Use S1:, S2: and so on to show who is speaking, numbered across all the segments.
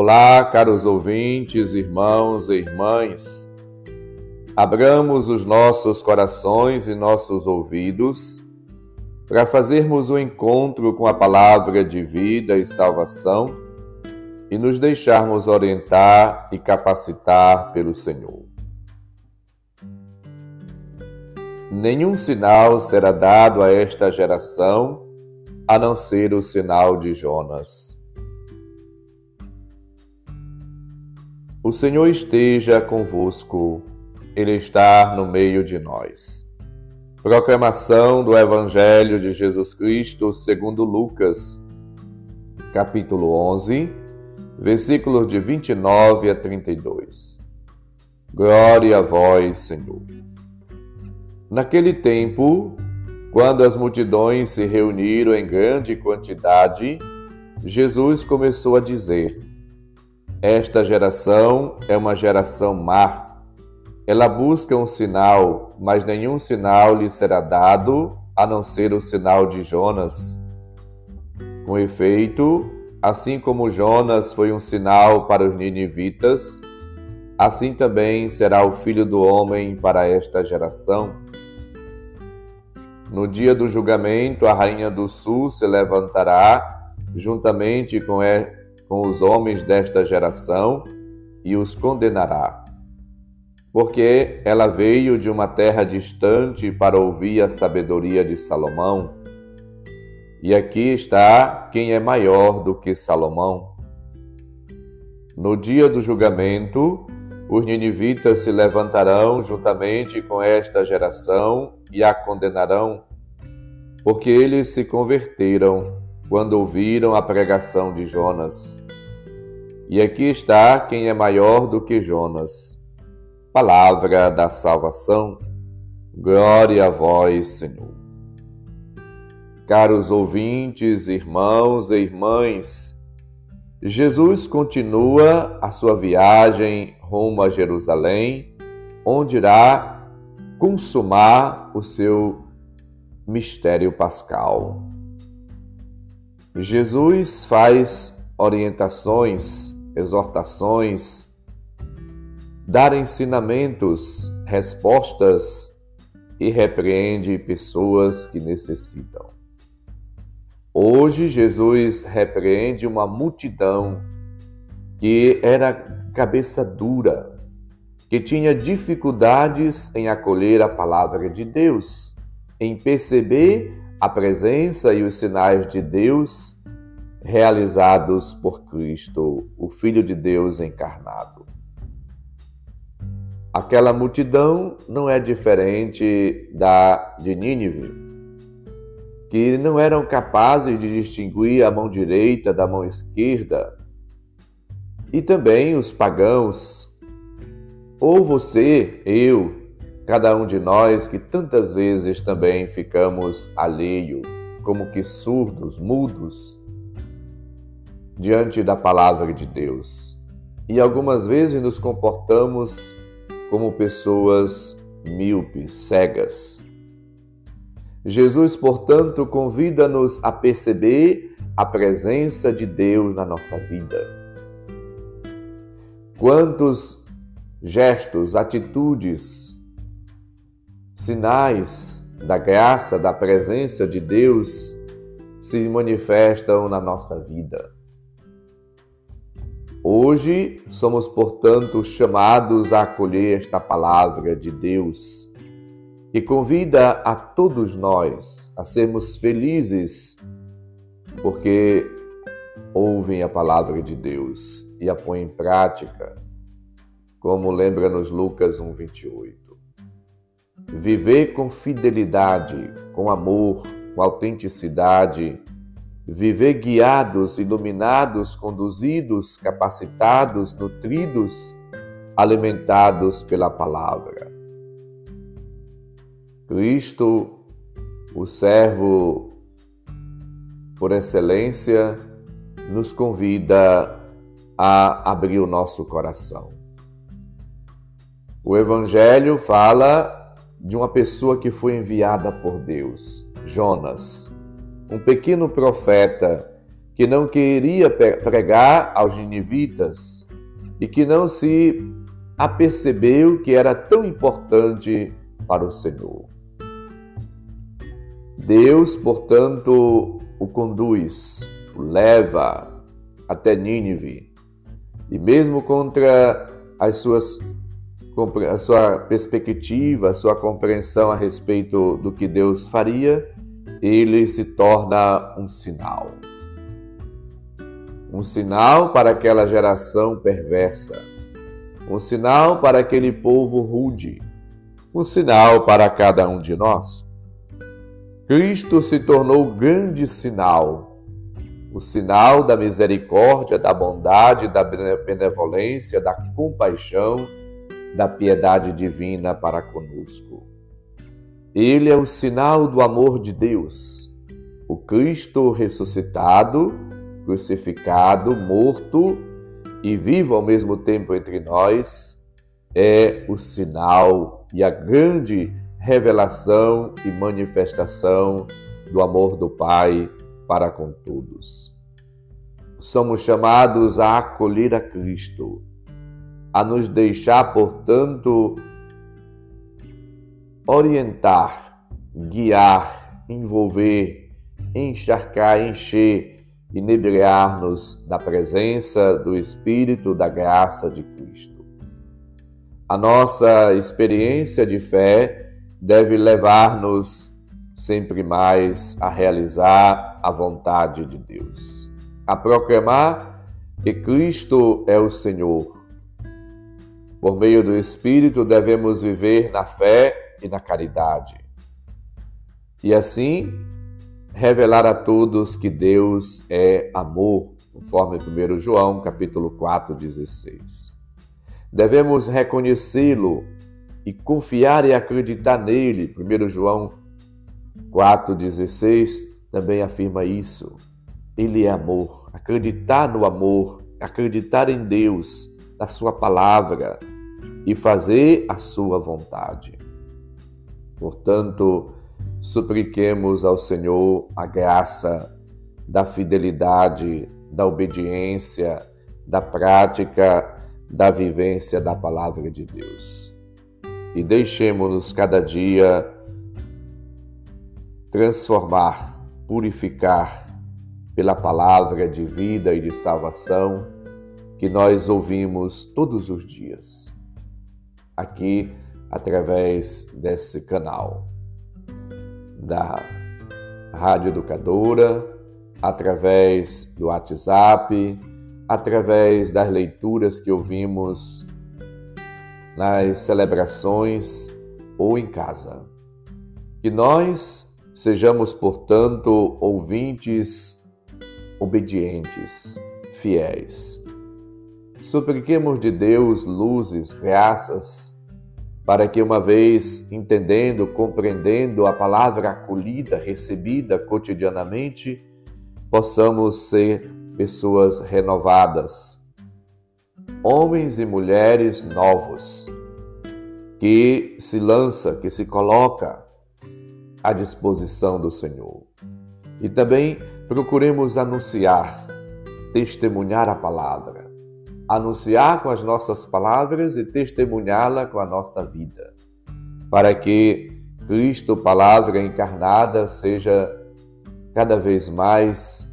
S1: Olá, caros ouvintes, irmãos e irmãs. Abramos os nossos corações e nossos ouvidos para fazermos o um encontro com a palavra de vida e salvação e nos deixarmos orientar e capacitar pelo Senhor. Nenhum sinal será dado a esta geração a não ser o sinal de Jonas. O Senhor esteja convosco, Ele está no meio de nós. Proclamação do Evangelho de Jesus Cristo segundo Lucas, capítulo 11, versículos de 29 a 32. Glória a vós, Senhor. Naquele tempo, quando as multidões se reuniram em grande quantidade, Jesus começou a dizer: Esta geração é uma geração má. Ela busca um sinal, mas nenhum sinal lhe será dado a não ser o sinal de Jonas. Com efeito, assim como Jonas foi um sinal para os ninivitas, assim também será o filho do homem para esta geração. No dia do julgamento, a rainha do sul se levantará juntamente com, com os homens desta geração e os condenará. Porque ela veio de uma terra distante para ouvir a sabedoria de Salomão. E aqui está quem é maior do que Salomão. No dia do julgamento, os ninivitas se levantarão juntamente com esta geração e a condenarão, porque eles se converteram quando ouviram a pregação de Jonas. E aqui está quem é maior do que Jonas. Palavra da salvação. Glória a vós, Senhor. Caros ouvintes, irmãos e irmãs, Jesus continua a sua viagem rumo a Jerusalém, onde irá consumar o seu mistério pascal. Jesus faz orientações, exortações, dar ensinamentos, respostas e repreende pessoas que necessitam. Hoje, Jesus repreende uma multidão que era cabeça dura, que tinha dificuldades em acolher a palavra de Deus, em perceber a presença e os sinais de Deus realizados por Cristo, o Filho de Deus encarnado. Aquela multidão não é diferente da de Nínive, que não eram capazes de distinguir a mão direita da mão esquerda, e também os pagãos ou você, eu, cada um de nós que tantas vezes também ficamos alheio, como que surdos, mudos diante da palavra de Deus. E algumas vezes nos comportamos como pessoas míopes, cegas. Jesus, portanto, convida-nos a perceber a presença de Deus na nossa vida. Quantos gestos, atitudes, sinais da graça, da presença de Deus se manifestam na nossa vida. Hoje somos, portanto, chamados a acolher esta palavra de Deus, que convida a todos nós a sermos felizes, porque ouvem a palavra de Deus e a põem em prática como lembra-nos Lucas 1:28. Viver com fidelidade, com amor, com autenticidade, viver guiados, iluminados, conduzidos, capacitados, nutridos, alimentados pela palavra. Cristo, o servo por excelência, nos convida a abrir o nosso coração. O Evangelho fala de uma pessoa que foi enviada por Deus, Jonas, um pequeno profeta que não queria pregar aos ninivitas e que não se apercebeu que era tão importante para o Senhor. Deus, portanto, o conduz, o leva até Nínive. E mesmo contra as suas a sua perspectiva, a sua compreensão a respeito do que Deus faria, ele se torna um sinal. Um sinal para aquela geração perversa, um sinal para aquele povo rude, um sinal para cada um de nós. Cristo se tornou grande sinal, o sinal da misericórdia, da bondade, da benevolência, da compaixão, da piedade divina para conosco. Ele é o sinal do amor de Deus, o Cristo ressuscitado, crucificado, morto e vivo ao mesmo tempo entre nós, é o sinal e a grande revelação e manifestação do amor do Pai para com todos. Somos chamados a acolher a Cristo, a nos deixar, portanto, orientar, guiar, envolver, encharcar, encher, inebriar-nos da presença do Espírito da graça de Cristo. A nossa experiência de fé deve levar-nos sempre mais a realizar a vontade de Deus, a proclamar que Cristo é o Senhor. Por meio do Espírito devemos viver na fé e na caridade. E assim revelar a todos que Deus é amor, conforme 1 João capítulo 4, 16. Devemos reconhecê-lo e confiar e acreditar nele. 1 João 4,16 também afirma isso. Ele é amor. Acreditar no amor, acreditar em Deus, na Sua palavra e fazer a Sua vontade. Portanto, supliquemos ao Senhor a graça da fidelidade, da obediência, da prática, da vivência da palavra de Deus. E deixemos-nos cada dia transformar, purificar pela palavra de vida e de salvação que nós ouvimos todos os dias, aqui através desse canal da Rádio Educadora, através do WhatsApp, através das leituras que ouvimos nas celebrações ou em casa. Que nós Sejamos, portanto, ouvintes obedientes, fiéis. Supliquemos de Deus luzes, graças, para que, uma vez entendendo, compreendendo a palavra acolhida, recebida cotidianamente, possamos ser pessoas renovadas, homens e mulheres novos, que se lança, que se coloca à disposição do Senhor. E também procuremos anunciar, testemunhar a palavra, anunciar com as nossas palavras e testemunhá-la com a nossa vida, para que Cristo, palavra encarnada, seja cada vez mais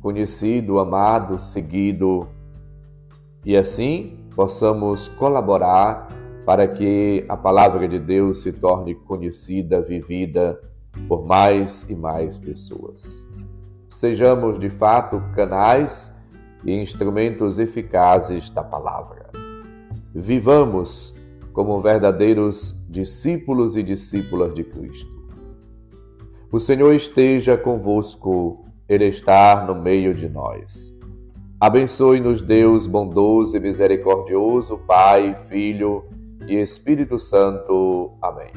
S1: conhecido, amado, seguido e assim possamos colaborar para que a palavra de Deus se torne conhecida, vivida por mais e mais pessoas. Sejamos de fato canais e instrumentos eficazes da palavra. Vivamos como verdadeiros discípulos e discípulas de Cristo. O Senhor esteja convosco, Ele está no meio de nós. Abençoe-nos, Deus bondoso e misericordioso, Pai, Filho e Espírito Santo. Amém.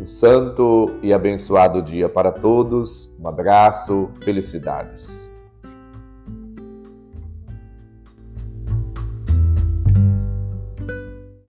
S1: Um santo e abençoado dia para todos. Um abraço, felicidades.